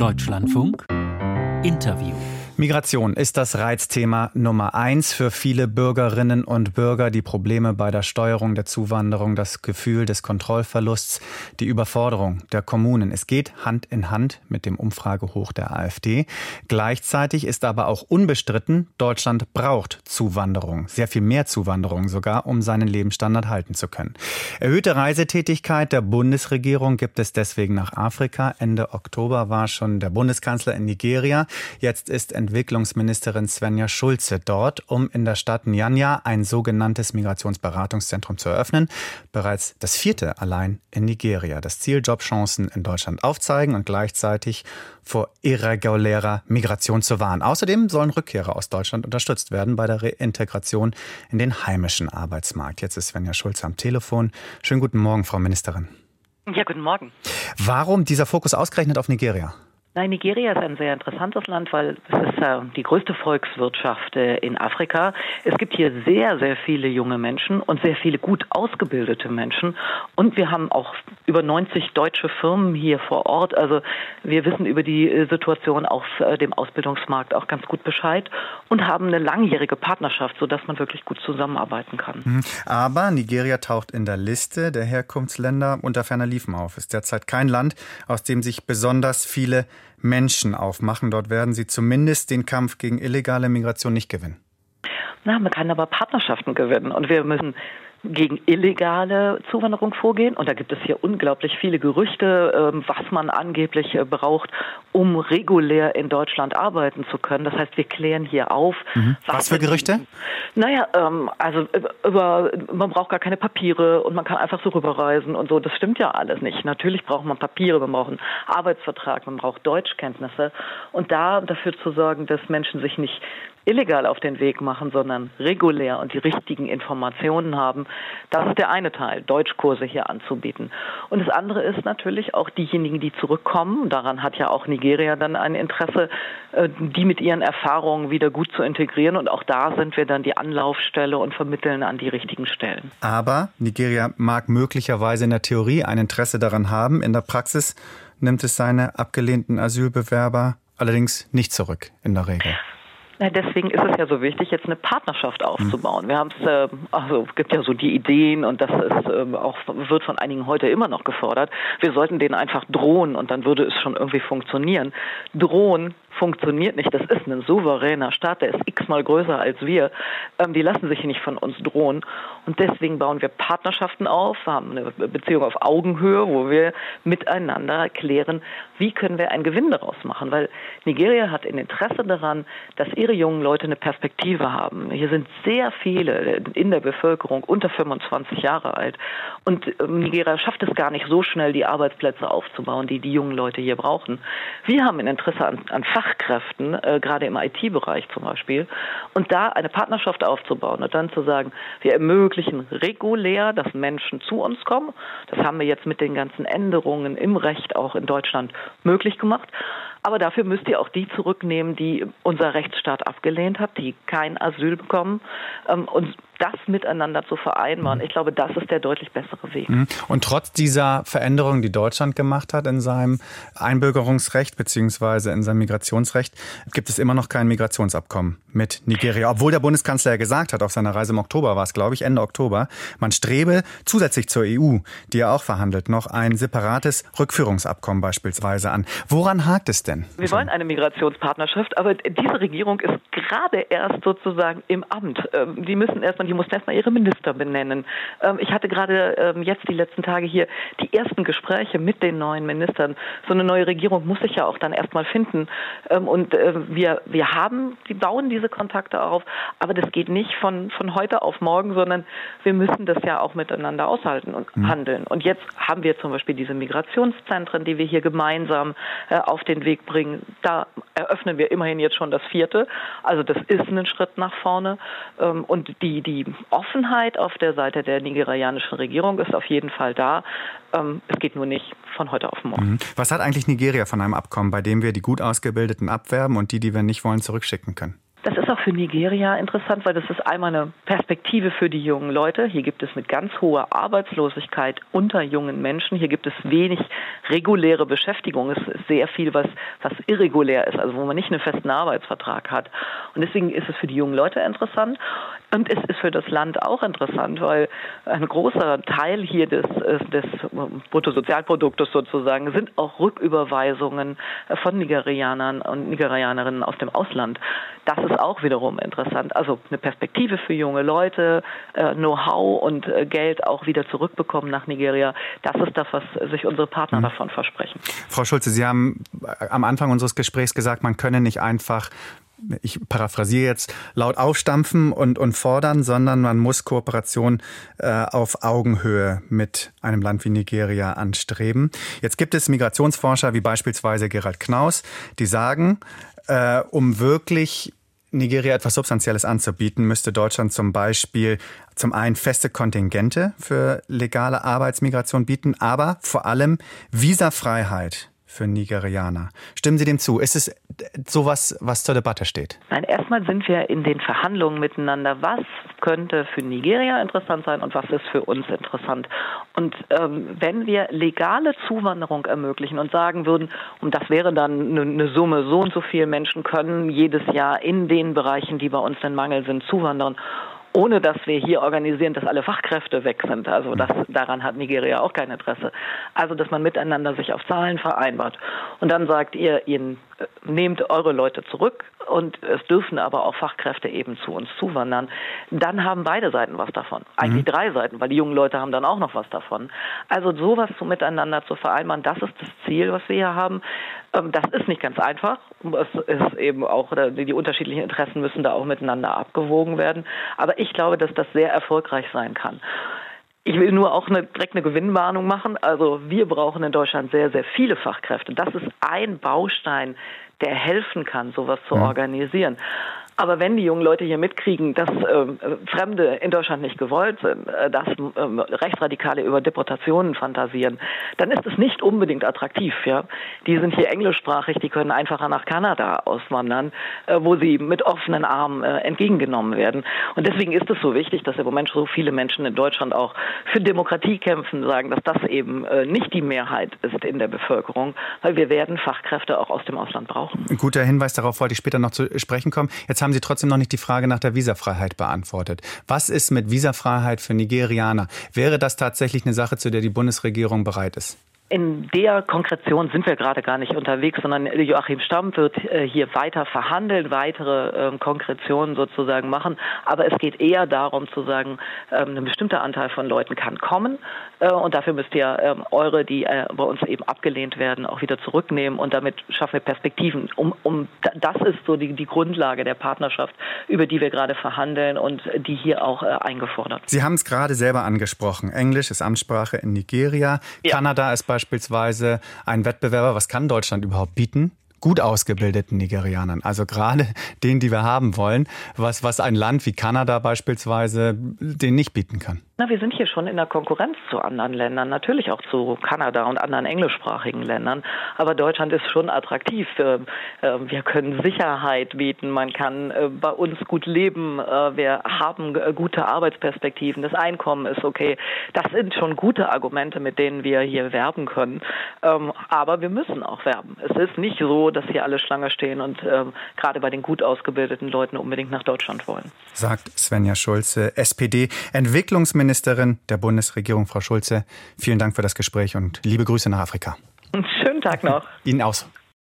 Deutschlandfunk. Interview Migration ist das Reizthema Nummer eins für viele Bürgerinnen und Bürger. Die Probleme bei der Steuerung der Zuwanderung, das Gefühl des Kontrollverlusts, die Überforderung der Kommunen. Es geht Hand in Hand mit dem Umfragehoch der AfD. Gleichzeitig ist aber auch unbestritten, Deutschland braucht Zuwanderung. Sehr viel mehr Zuwanderung sogar, um seinen Lebensstandard halten zu können. Erhöhte Reisetätigkeit der Bundesregierung gibt es deswegen nach Afrika. Ende Oktober war schon der Bundeskanzler in Nigeria. Jetzt ist Entwicklungsministerin Svenja Schulze dort, um in der Stadt Nyanya ein sogenanntes Migrationsberatungszentrum zu eröffnen. Bereits das vierte allein in Nigeria. Das Ziel, Jobchancen in Deutschland aufzeigen und gleichzeitig vor irregulärer Migration zu warnen. Außerdem sollen Rückkehrer aus Deutschland unterstützt werden bei der Reintegration in den heimischen Arbeitsmarkt. Jetzt ist Svenja Schulze am Telefon. Schönen guten Morgen, Frau Ministerin. Ja, guten Morgen. Warum dieser Fokus ausgerechnet auf Nigeria? Nein, Nigeria ist ein sehr interessantes Land, weil es ist äh, die größte Volkswirtschaft äh, in Afrika. Es gibt hier sehr, sehr viele junge Menschen und sehr viele gut ausgebildete Menschen. Und wir haben auch über 90 deutsche Firmen hier vor Ort. Also wir wissen über die äh, Situation auf äh, dem Ausbildungsmarkt auch ganz gut Bescheid und haben eine langjährige Partnerschaft, sodass man wirklich gut zusammenarbeiten kann. Mhm. Aber Nigeria taucht in der Liste der Herkunftsländer unter ferner Liefen auf. Ist derzeit kein Land, aus dem sich besonders viele Menschen aufmachen. Dort werden sie zumindest den Kampf gegen illegale Migration nicht gewinnen. Na, man kann aber Partnerschaften gewinnen und wir müssen gegen illegale Zuwanderung vorgehen. Und da gibt es hier unglaublich viele Gerüchte, ähm, was man angeblich äh, braucht, um regulär in Deutschland arbeiten zu können. Das heißt, wir klären hier auf. Mhm. Was, für Gerüchte? Naja, ähm, also äh, über, man braucht gar keine Papiere und man kann einfach so rüberreisen und so. Das stimmt ja alles nicht. Natürlich braucht man Papiere, man braucht einen Arbeitsvertrag, man braucht Deutschkenntnisse. Und da dafür zu sorgen, dass Menschen sich nicht illegal auf den Weg machen, sondern regulär und die richtigen Informationen haben. Das ist der eine Teil, Deutschkurse hier anzubieten. Und das andere ist natürlich auch diejenigen, die zurückkommen. Daran hat ja auch Nigeria dann ein Interesse, äh, die mit ihren Erfahrungen wieder gut zu integrieren. Und auch da sind wir dann die Anlaufstelle und vermitteln an die richtigen Stellen. Aber Nigeria mag möglicherweise in der Theorie ein Interesse daran haben. In der Praxis nimmt es seine abgelehnten Asylbewerber allerdings nicht zurück in der Regel. Na, deswegen ist es ja so wichtig, jetzt eine Partnerschaft aufzubauen. Wir haben es, äh, also es gibt ja so die Ideen und das ist äh, auch wird von einigen heute immer noch gefordert. Wir sollten denen einfach drohen und dann würde es schon irgendwie funktionieren. Drohen funktioniert nicht. Das ist ein souveräner Staat, der ist x-mal größer als wir. Ähm, die lassen sich nicht von uns drohen. Und deswegen bauen wir Partnerschaften auf, haben eine Beziehung auf Augenhöhe, wo wir miteinander erklären, wie können wir einen Gewinn daraus machen. Weil Nigeria hat ein Interesse daran, dass ihre jungen Leute eine Perspektive haben. Hier sind sehr viele in der Bevölkerung unter 25 Jahre alt. Und ähm, Nigeria schafft es gar nicht so schnell, die Arbeitsplätze aufzubauen, die die jungen Leute hier brauchen. Wir haben ein Interesse an, an Fachkräften, äh, gerade im IT-Bereich zum Beispiel, und da eine Partnerschaft aufzubauen und dann zu sagen, wir ermöglichen regulär, dass Menschen zu uns kommen. Das haben wir jetzt mit den ganzen Änderungen im Recht auch in Deutschland möglich gemacht. Aber dafür müsst ihr auch die zurücknehmen, die unser Rechtsstaat abgelehnt hat, die kein Asyl bekommen. Ähm, und das miteinander zu vereinbaren, mhm. ich glaube, das ist der deutlich bessere Weg. Mhm. Und trotz dieser Veränderungen, die Deutschland gemacht hat in seinem Einbürgerungsrecht beziehungsweise in seinem Migrationsrecht, gibt es immer noch kein Migrationsabkommen mit Nigeria. Obwohl der Bundeskanzler ja gesagt hat, auf seiner Reise im Oktober war es, glaube ich, Ende Oktober, man strebe zusätzlich zur EU, die er auch verhandelt, noch ein separates Rückführungsabkommen beispielsweise an. Woran hakt es denn? Wir wollen eine Migrationspartnerschaft, aber diese Regierung ist gerade erst sozusagen im Amt. Ähm, die müssen erstmal die mussten erstmal ihre Minister benennen. Ähm, ich hatte gerade ähm, jetzt die letzten Tage hier die ersten Gespräche mit den neuen Ministern. So eine neue Regierung muss sich ja auch dann erstmal finden. Ähm, und äh, wir, wir haben, die bauen diese Kontakte auf, aber das geht nicht von, von heute auf morgen, sondern wir müssen das ja auch miteinander aushalten und mhm. handeln. Und jetzt haben wir zum Beispiel diese Migrationszentren, die wir hier gemeinsam äh, auf den Weg bringen. Da eröffnen wir immerhin jetzt schon das vierte. Also das ist ein Schritt nach vorne. Und die, die die Offenheit auf der Seite der nigerianischen Regierung ist auf jeden Fall da. Ähm, es geht nur nicht von heute auf morgen. Mhm. Was hat eigentlich Nigeria von einem Abkommen, bei dem wir die gut ausgebildeten abwerben und die, die wir nicht wollen, zurückschicken können? Das ist auch für Nigeria interessant, weil das ist einmal eine Perspektive für die jungen Leute. Hier gibt es eine ganz hohe Arbeitslosigkeit unter jungen Menschen. Hier gibt es wenig reguläre Beschäftigung. Es ist sehr viel, was, was irregulär ist, also wo man nicht einen festen Arbeitsvertrag hat. Und deswegen ist es für die jungen Leute interessant. Und es ist für das Land auch interessant, weil ein großer Teil hier des, des Bruttosozialproduktes sozusagen sind auch Rücküberweisungen von Nigerianern und Nigerianerinnen aus dem Ausland. Das ist auch wiederum interessant. Also eine Perspektive für junge Leute, äh, Know-how und äh, Geld auch wieder zurückbekommen nach Nigeria. Das ist das, was sich unsere Partner mhm. davon versprechen. Frau Schulze, Sie haben am Anfang unseres Gesprächs gesagt, man könne nicht einfach ich paraphrasiere jetzt, laut aufstampfen und, und fordern, sondern man muss Kooperation äh, auf Augenhöhe mit einem Land wie Nigeria anstreben. Jetzt gibt es Migrationsforscher wie beispielsweise Gerald Knaus, die sagen, äh, um wirklich Nigeria etwas Substanzielles anzubieten, müsste Deutschland zum Beispiel zum einen feste Kontingente für legale Arbeitsmigration bieten, aber vor allem Visafreiheit für Nigerianer. Stimmen Sie dem zu? Ist es sowas, was zur Debatte steht? Nein, erstmal sind wir in den Verhandlungen miteinander. Was könnte für Nigeria interessant sein und was ist für uns interessant? Und ähm, wenn wir legale Zuwanderung ermöglichen und sagen würden, und das wäre dann eine, eine Summe, so und so viele Menschen können jedes Jahr in den Bereichen, die bei uns in Mangel sind, zuwandern ohne dass wir hier organisieren, dass alle Fachkräfte weg sind. Also das, daran hat Nigeria auch kein Interesse. Also dass man miteinander sich auf Zahlen vereinbart und dann sagt ihr, ihr nehmt eure Leute zurück und es dürfen aber auch Fachkräfte eben zu uns zuwandern, dann haben beide Seiten was davon. Eigentlich mhm. drei Seiten, weil die jungen Leute haben dann auch noch was davon. Also sowas so miteinander zu vereinbaren, das ist das Ziel, was wir hier haben. Ähm, das ist nicht ganz einfach. Es ist eben auch, die unterschiedlichen Interessen müssen da auch miteinander abgewogen werden. Aber ich glaube, dass das sehr erfolgreich sein kann. Ich will nur auch eine, direkt eine Gewinnwarnung machen. Also wir brauchen in Deutschland sehr, sehr viele Fachkräfte. Das ist ein Baustein, der helfen kann, sowas zu ja. organisieren. Aber wenn die jungen Leute hier mitkriegen, dass äh, Fremde in Deutschland nicht gewollt sind, äh, dass äh, Rechtsradikale über Deportationen fantasieren, dann ist es nicht unbedingt attraktiv. Ja? Die sind hier englischsprachig, die können einfacher nach Kanada auswandern, äh, wo sie mit offenen Armen äh, entgegengenommen werden. Und deswegen ist es so wichtig, dass im Moment so viele Menschen in Deutschland auch für Demokratie kämpfen, sagen, dass das eben äh, nicht die Mehrheit ist in der Bevölkerung, weil wir werden Fachkräfte auch aus dem Ausland brauchen. Ein guter Hinweis, darauf wollte ich später noch zu sprechen kommen. Jetzt haben Sie trotzdem noch nicht die Frage nach der Visafreiheit beantwortet. Was ist mit Visafreiheit für Nigerianer? Wäre das tatsächlich eine Sache, zu der die Bundesregierung bereit ist? In der Konkretion sind wir gerade gar nicht unterwegs, sondern Joachim Stamm wird äh, hier weiter verhandeln, weitere ähm, Konkretionen sozusagen machen. Aber es geht eher darum zu sagen, ähm, ein bestimmter Anteil von Leuten kann kommen äh, und dafür müsst ihr ähm, eure, die äh, bei uns eben abgelehnt werden, auch wieder zurücknehmen und damit schaffen wir Perspektiven. Um, um, das ist so die, die Grundlage der Partnerschaft, über die wir gerade verhandeln und die hier auch eingefordert. Sie haben es gerade selber angesprochen. Englisch ist Amtssprache in Nigeria. Ja. Kanada ist beispielsweise beispielsweise ein Wettbewerber, was kann Deutschland überhaupt bieten? gut ausgebildeten Nigerianern, also gerade den, die wir haben wollen, was, was ein Land wie Kanada beispielsweise den nicht bieten kann. Na, wir sind hier schon in der Konkurrenz zu anderen Ländern, natürlich auch zu Kanada und anderen englischsprachigen Ländern. Aber Deutschland ist schon attraktiv. Ähm, wir können Sicherheit bieten, man kann äh, bei uns gut leben, äh, wir haben äh, gute Arbeitsperspektiven, das Einkommen ist okay. Das sind schon gute Argumente, mit denen wir hier werben können. Ähm, aber wir müssen auch werben. Es ist nicht so, dass hier alle Schlange stehen und ähm, gerade bei den gut ausgebildeten Leuten unbedingt nach Deutschland wollen. Sagt Svenja Schulze, SPD, Entwicklungsministerin Außenministerin der Bundesregierung, Frau Schulze. Vielen Dank für das Gespräch und liebe Grüße nach Afrika. Schönen Tag noch. Ihnen aus.